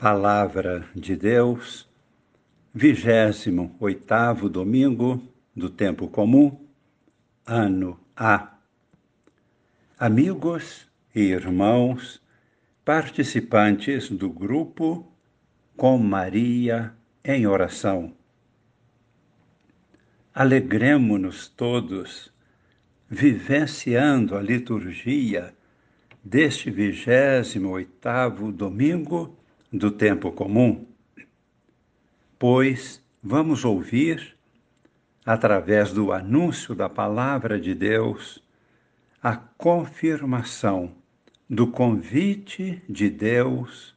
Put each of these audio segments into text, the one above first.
Palavra de Deus, vigésimo oitavo domingo do tempo comum, ano A. Amigos e irmãos, participantes do grupo Com Maria em oração. Alegremo-nos todos, vivenciando a liturgia deste vigésimo oitavo domingo do tempo comum, pois vamos ouvir, através do anúncio da palavra de Deus, a confirmação do convite de Deus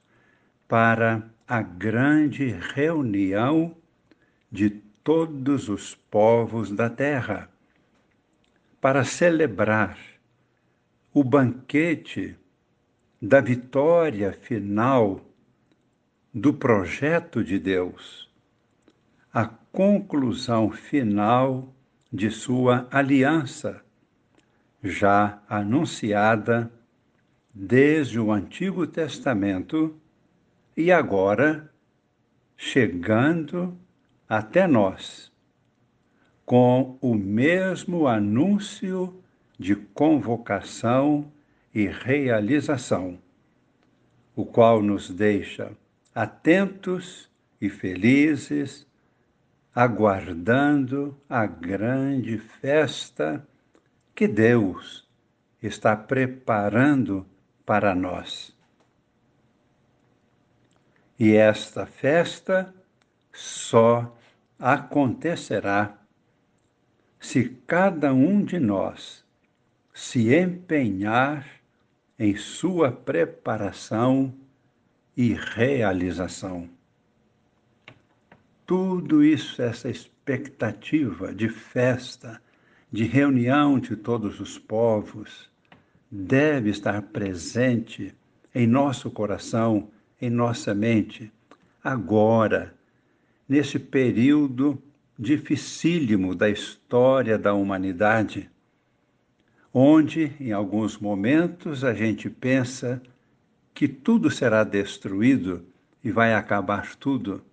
para a grande reunião de todos os povos da terra, para celebrar o banquete da vitória final do projeto de Deus, a conclusão final de sua aliança, já anunciada desde o Antigo Testamento e agora chegando até nós, com o mesmo anúncio de convocação e realização, o qual nos deixa atentos e felizes, aguardando a grande festa que Deus está preparando para nós. E esta festa só acontecerá se cada um de nós se empenhar em sua preparação e realização. Tudo isso, essa expectativa de festa, de reunião de todos os povos, deve estar presente em nosso coração, em nossa mente, agora, nesse período dificílimo da história da humanidade, onde, em alguns momentos, a gente pensa que tudo será destruído e vai acabar tudo.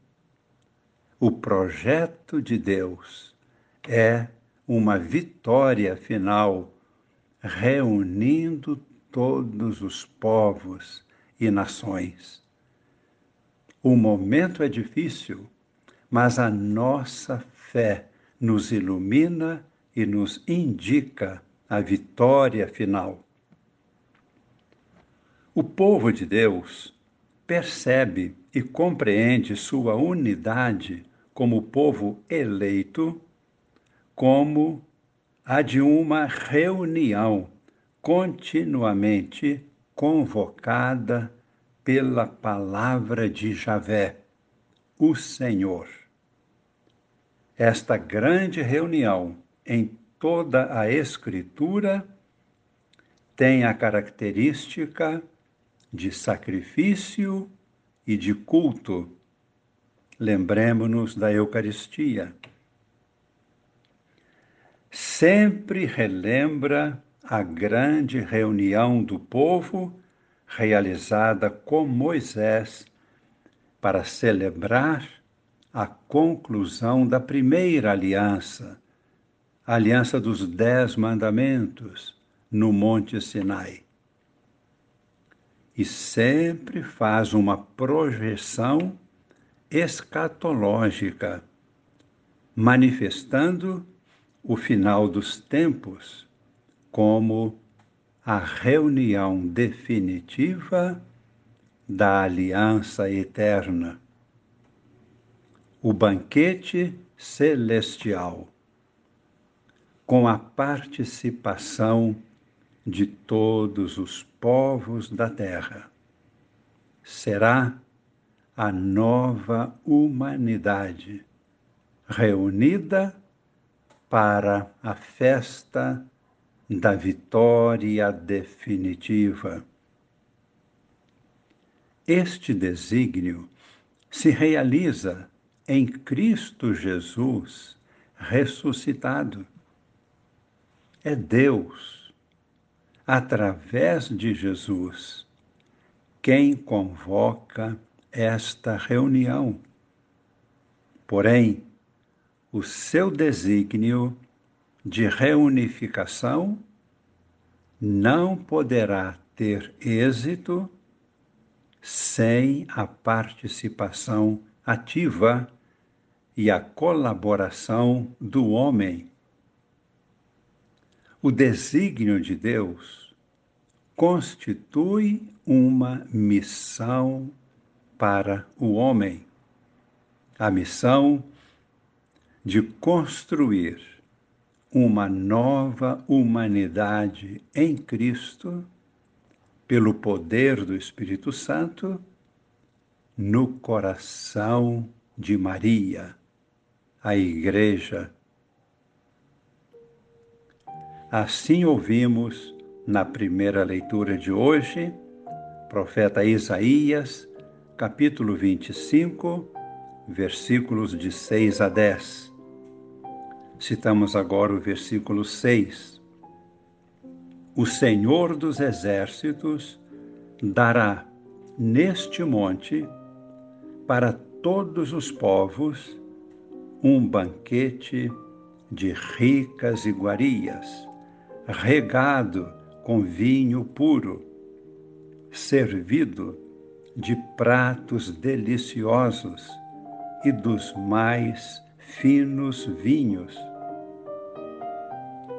O projeto de Deus é uma vitória final, reunindo todos os povos e nações. O momento é difícil, mas a nossa fé nos ilumina e nos indica a vitória final. O povo de Deus percebe e compreende sua unidade como povo eleito, como a de uma reunião continuamente convocada pela palavra de Javé, o Senhor. Esta grande reunião em toda a Escritura tem a característica de sacrifício e de culto. Lembremos-nos da Eucaristia. Sempre relembra a grande reunião do povo realizada com Moisés para celebrar a conclusão da primeira aliança, a aliança dos Dez Mandamentos, no Monte Sinai e sempre faz uma projeção escatológica, manifestando o final dos tempos como a reunião definitiva da aliança eterna, o banquete celestial, com a participação de todos os povos da terra. Será a nova humanidade reunida para a festa da vitória definitiva. Este desígnio se realiza em Cristo Jesus ressuscitado. É Deus através de Jesus, quem convoca esta reunião. Porém, o seu desígnio de reunificação não poderá ter êxito sem a participação ativa e a colaboração do homem. O desígnio de Deus constitui uma missão para o homem. A missão de construir uma nova humanidade em Cristo, pelo poder do Espírito Santo, no coração de Maria, a Igreja. Assim ouvimos na primeira leitura de hoje, profeta Isaías, capítulo 25, versículos de 6 a 10 Citamos agora o versículo 6. O Senhor dos Exércitos dará neste monte para todos os povos um banquete de ricas iguarias, regado com vinho puro, servido de pratos deliciosos e dos mais finos vinhos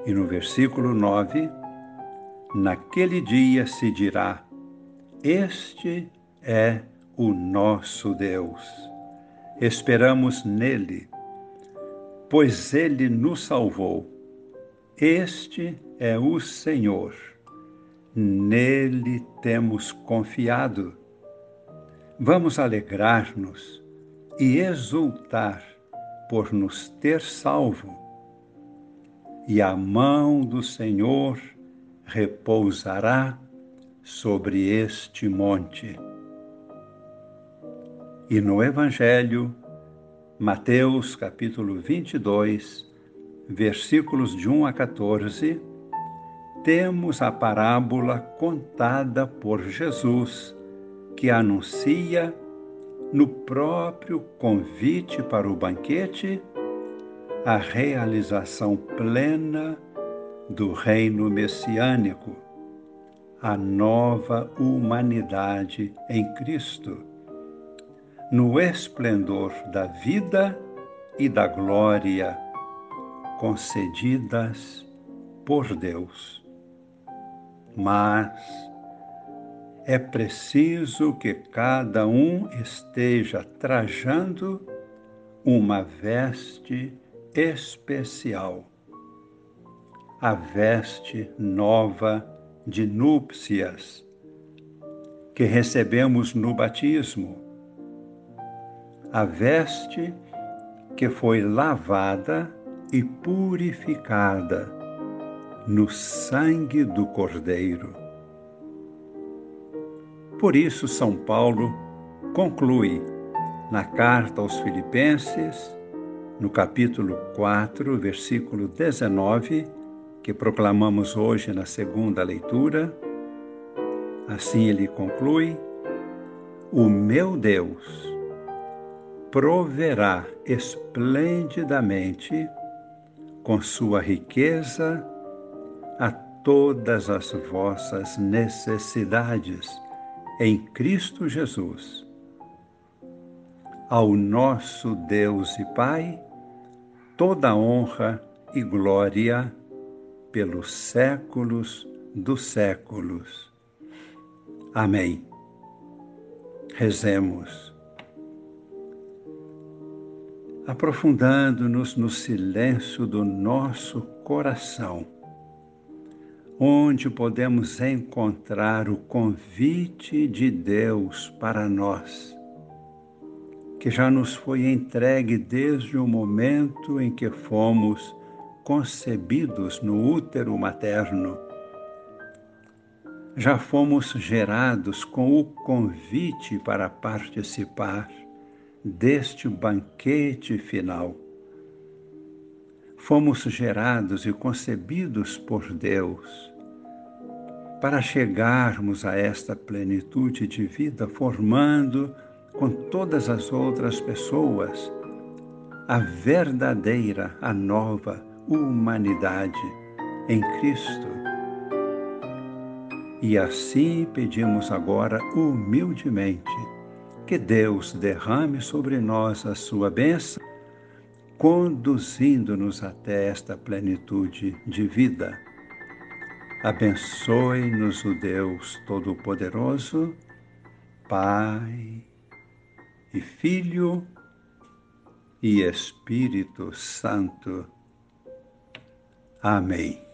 e no versículo 9, naquele dia se dirá: Este é o nosso Deus. Esperamos nele, pois ele nos salvou. Este é o Senhor. Nele temos confiado. Vamos alegrar-nos e exultar por nos ter salvo e a mão do Senhor repousará sobre este monte. E no Evangelho, Mateus capítulo 22, versículos de 1 a 14, temos a parábola contada por Jesus, que anuncia no próprio convite para o banquete a realização plena do reino messiânico, a nova humanidade em Cristo, no esplendor da vida e da glória concedidas por Deus. Mas é preciso que cada um esteja trajando uma veste especial, a veste nova de núpcias que recebemos no batismo, a veste que foi lavada e purificada no sangue do Cordeiro. Por isso, São Paulo conclui na carta aos Filipenses no capítulo 4, versículo 19, que proclamamos hoje na segunda leitura. Assim ele conclui: O meu Deus proverá esplendidamente com sua riqueza a todas as vossas necessidades em Cristo Jesus. Ao nosso Deus e Pai, toda honra e glória pelos séculos dos séculos. Amém. Rezemos. Aprofundando-nos no silêncio do nosso coração, onde podemos encontrar o convite de Deus para nós que já nos foi entregue desde o momento em que fomos concebidos no útero materno. Já fomos gerados com o convite para participar deste banquete final. Fomos gerados e concebidos por Deus para chegarmos a esta plenitude de vida, formando com todas as outras pessoas a verdadeira, a nova humanidade em Cristo. E assim pedimos agora humildemente que Deus derrame sobre nós a sua bênção, conduzindo-nos até esta plenitude de vida. Abençoe-nos o Deus Todo-Poderoso, Pai e Filho e Espírito Santo. Amém.